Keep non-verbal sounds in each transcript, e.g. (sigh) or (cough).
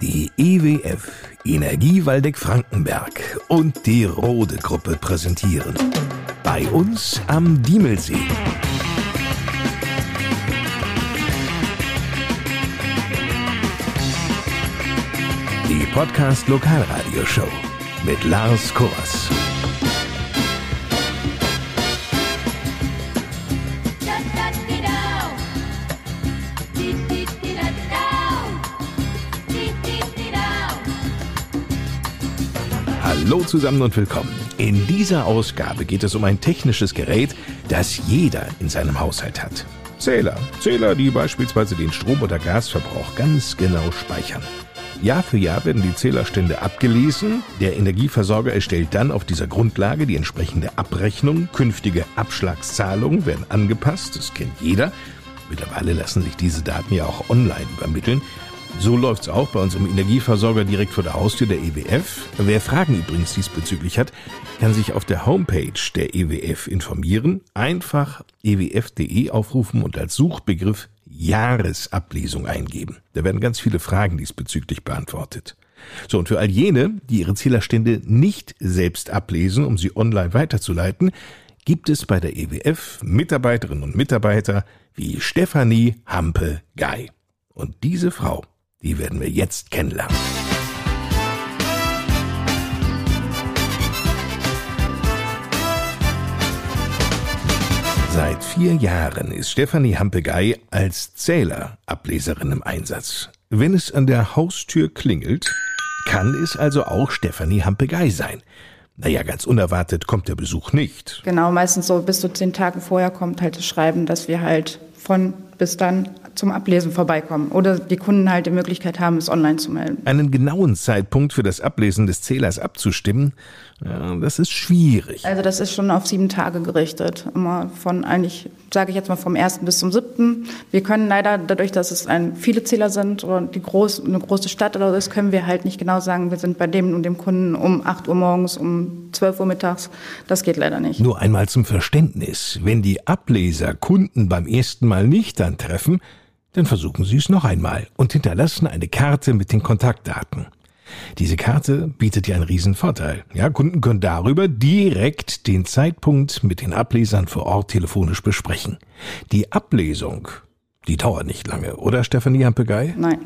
Die EWF Energie Waldeck Frankenberg und die Rode Gruppe präsentieren. Bei uns am Diemelsee. Die Podcast Lokalradioshow mit Lars Kors. Hallo zusammen und willkommen. In dieser Ausgabe geht es um ein technisches Gerät, das jeder in seinem Haushalt hat. Zähler. Zähler, die beispielsweise den Strom- oder Gasverbrauch ganz genau speichern. Jahr für Jahr werden die Zählerstände abgelesen. Der Energieversorger erstellt dann auf dieser Grundlage die entsprechende Abrechnung. Künftige Abschlagszahlungen werden angepasst. Das kennt jeder. Mittlerweile lassen sich diese Daten ja auch online übermitteln. So läuft's auch bei unserem Energieversorger direkt vor der Haustür der EWF. Wer Fragen übrigens diesbezüglich hat, kann sich auf der Homepage der EWF informieren. Einfach ewf.de aufrufen und als Suchbegriff Jahresablesung eingeben. Da werden ganz viele Fragen diesbezüglich beantwortet. So, und für all jene, die ihre Zählerstände nicht selbst ablesen, um sie online weiterzuleiten, gibt es bei der EWF Mitarbeiterinnen und Mitarbeiter wie Stefanie Hampe-Gei. Und diese Frau, die werden wir jetzt kennenlernen. Seit vier Jahren ist Stefanie Hampegei als Zählerableserin im Einsatz. Wenn es an der Haustür klingelt, kann es also auch Stefanie Hampegei sein. Naja, ganz unerwartet kommt der Besuch nicht. Genau, meistens so bis zu zehn Tagen vorher kommt halt das Schreiben, dass wir halt von bis dann zum Ablesen vorbeikommen oder die Kunden halt die Möglichkeit haben, es online zu melden. Einen genauen Zeitpunkt für das Ablesen des Zählers abzustimmen, ja, das ist schwierig. Also das ist schon auf sieben Tage gerichtet. Immer von eigentlich, sage ich jetzt mal, vom ersten bis zum siebten. Wir können leider, dadurch, dass es ein, viele Zähler sind oder die groß, eine große Stadt oder so ist, können wir halt nicht genau sagen, wir sind bei dem und dem Kunden um 8 Uhr morgens, um 12 Uhr mittags. Das geht leider nicht. Nur einmal zum Verständnis. Wenn die Ableser Kunden beim ersten Mal nicht antreffen, dann versuchen Sie es noch einmal und hinterlassen eine Karte mit den Kontaktdaten. Diese Karte bietet ja einen riesen Vorteil. Ja, Kunden können darüber direkt den Zeitpunkt mit den Ablesern vor Ort telefonisch besprechen. Die Ablesung, die dauert nicht lange, oder Stefanie Hampegei? Nein.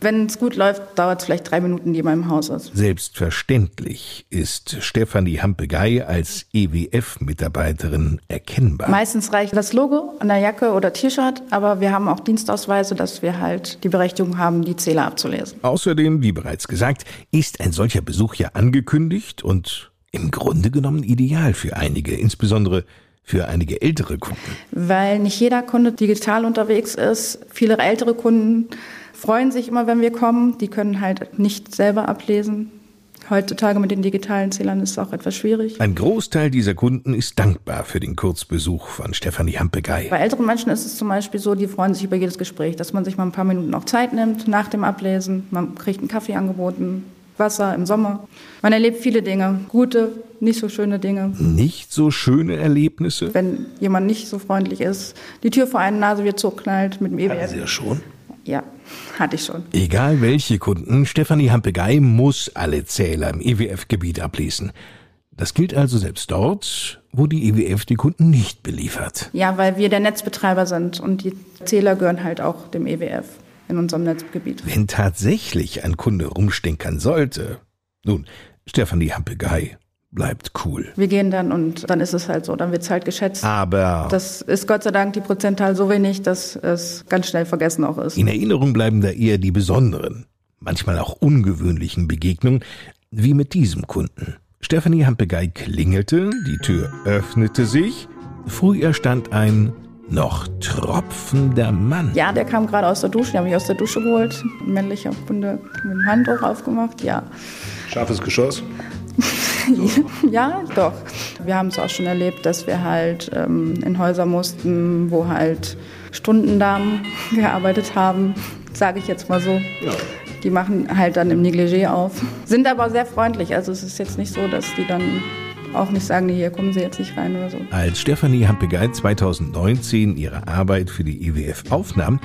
Wenn es gut läuft, dauert es vielleicht drei Minuten, die man im Haus ist. Selbstverständlich ist Stefanie Hampegei als EWF-Mitarbeiterin erkennbar. Meistens reicht das Logo an der Jacke oder T-Shirt, aber wir haben auch Dienstausweise, dass wir halt die Berechtigung haben, die Zähler abzulesen. Außerdem, wie bereits gesagt, ist ein solcher Besuch ja angekündigt und im Grunde genommen ideal für einige, insbesondere für einige ältere Kunden. Weil nicht jeder Kunde digital unterwegs ist. Viele ältere Kunden freuen sich immer, wenn wir kommen. Die können halt nicht selber ablesen. Heutzutage mit den digitalen Zählern ist es auch etwas schwierig. Ein Großteil dieser Kunden ist dankbar für den Kurzbesuch von Stefanie Hampegei. Bei älteren Menschen ist es zum Beispiel so, die freuen sich über jedes Gespräch, dass man sich mal ein paar Minuten noch Zeit nimmt nach dem Ablesen. Man kriegt einen Kaffee angeboten, Wasser im Sommer. Man erlebt viele Dinge, gute, nicht so schöne Dinge. Nicht so schöne Erlebnisse? Wenn jemand nicht so freundlich ist, die Tür vor einer Nase wird zugeknallt mit dem EWF. Sie das schon? Ja, hatte ich schon. Egal welche Kunden, Stefanie Hampegei muss alle Zähler im EWF-Gebiet ablesen. Das gilt also selbst dort, wo die EWF die Kunden nicht beliefert. Ja, weil wir der Netzbetreiber sind und die Zähler gehören halt auch dem EWF in unserem Netzgebiet. Wenn tatsächlich ein Kunde rumstinkern sollte, nun, Stefanie Hampegei bleibt cool. Wir gehen dann und dann ist es halt so, dann wird es halt geschätzt. Aber Das ist Gott sei Dank die Prozentzahl so wenig, dass es ganz schnell vergessen auch ist. in Erinnerung bleiben da eher die besonderen, manchmal auch ungewöhnlichen Begegnungen, wie mit diesem Kunden. Stefanie Hampegei klingelte, die Tür öffnete sich, vor ihr stand ein noch tropfender Mann. Ja, der kam gerade aus der Dusche, die haben mich aus der Dusche geholt. Ein männlicher Kunde mit dem Handtuch aufgemacht, ja. Scharfes Geschoss. (laughs) Ja, doch. Wir haben es auch schon erlebt, dass wir halt ähm, in Häuser mussten, wo halt Stundendamen (laughs) gearbeitet haben, sage ich jetzt mal so. Ja. Die machen halt dann im Negligé auf, sind aber sehr freundlich. Also es ist jetzt nicht so, dass die dann auch nicht sagen, hier kommen Sie jetzt nicht rein oder so. Als Stefanie Hampegei 2019 ihre Arbeit für die IWF aufnahm,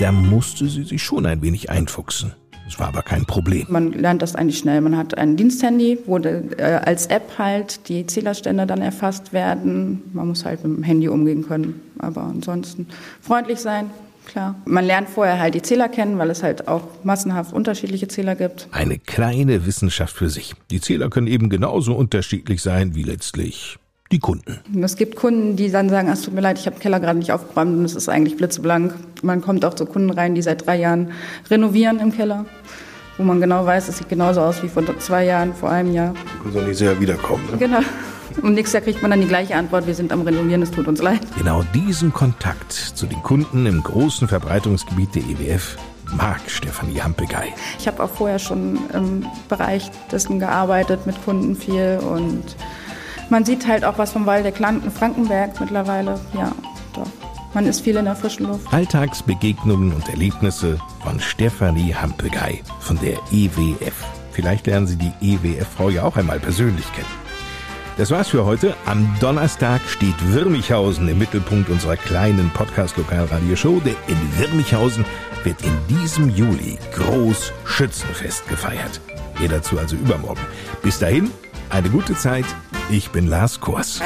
da musste sie sich schon ein wenig einfuchsen. Es war aber kein Problem. Man lernt das eigentlich schnell. Man hat ein Diensthandy, wo äh, als App halt die Zählerstände dann erfasst werden. Man muss halt mit dem Handy umgehen können. Aber ansonsten freundlich sein, klar. Man lernt vorher halt die Zähler kennen, weil es halt auch massenhaft unterschiedliche Zähler gibt. Eine kleine Wissenschaft für sich. Die Zähler können eben genauso unterschiedlich sein wie letztlich die Kunden. Es gibt Kunden, die dann sagen, es tut mir leid, ich habe den Keller gerade nicht aufgeräumt und es ist eigentlich blitzeblank. Man kommt auch zu Kunden rein, die seit drei Jahren renovieren im Keller, wo man genau weiß, es sieht genauso aus wie vor zwei Jahren, vor einem Jahr. Soll nicht sehr wiederkommen. Ne? Genau. Und nächstes Jahr kriegt man dann die gleiche Antwort, wir sind am Renovieren, es tut uns leid. Genau diesen Kontakt zu den Kunden im großen Verbreitungsgebiet der EWF mag Stefanie Hampegei. Ich habe auch vorher schon im Bereich dessen gearbeitet, mit Kunden viel und man sieht halt auch was vom Wald der Frankenberg mittlerweile. Ja, doch. Man ist viel in der frischen Luft. Alltagsbegegnungen und Erlebnisse von Stefanie Hampelgei von der EWF. Vielleicht lernen Sie die EWF-Frau ja auch einmal persönlich kennen. Das war's für heute. Am Donnerstag steht Wirmichhausen im Mittelpunkt unserer kleinen Podcast-Lokalradioshow. Denn in Wirmichhausen wird in diesem Juli groß Schützenfest gefeiert. Mehr dazu also übermorgen. Bis dahin, eine gute Zeit. Ich bin Lars Kors.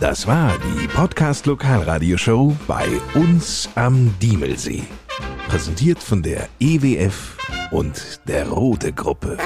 Das war die Podcast Lokalradioshow bei uns am Diemelsee. Präsentiert von der EWF und der Rote Gruppe.